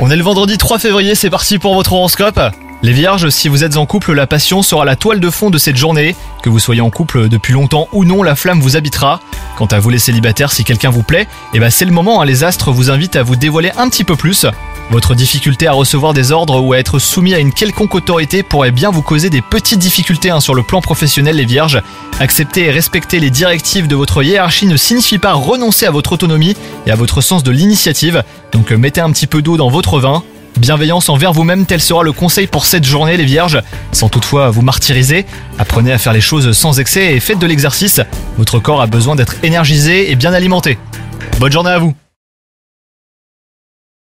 On est le vendredi 3 février, c'est parti pour votre horoscope. Les vierges, si vous êtes en couple, la passion sera la toile de fond de cette journée. Que vous soyez en couple depuis longtemps ou non, la flamme vous habitera. Quant à vous les célibataires, si quelqu'un vous plaît, eh ben c'est le moment, hein, les astres vous invitent à vous dévoiler un petit peu plus. Votre difficulté à recevoir des ordres ou à être soumis à une quelconque autorité pourrait bien vous causer des petites difficultés hein, sur le plan professionnel les vierges. Accepter et respecter les directives de votre hiérarchie ne signifie pas renoncer à votre autonomie et à votre sens de l'initiative. Donc mettez un petit peu d'eau dans votre vin. Bienveillance envers vous-même, tel sera le conseil pour cette journée les vierges. Sans toutefois vous martyriser, apprenez à faire les choses sans excès et faites de l'exercice. Votre corps a besoin d'être énergisé et bien alimenté. Bonne journée à vous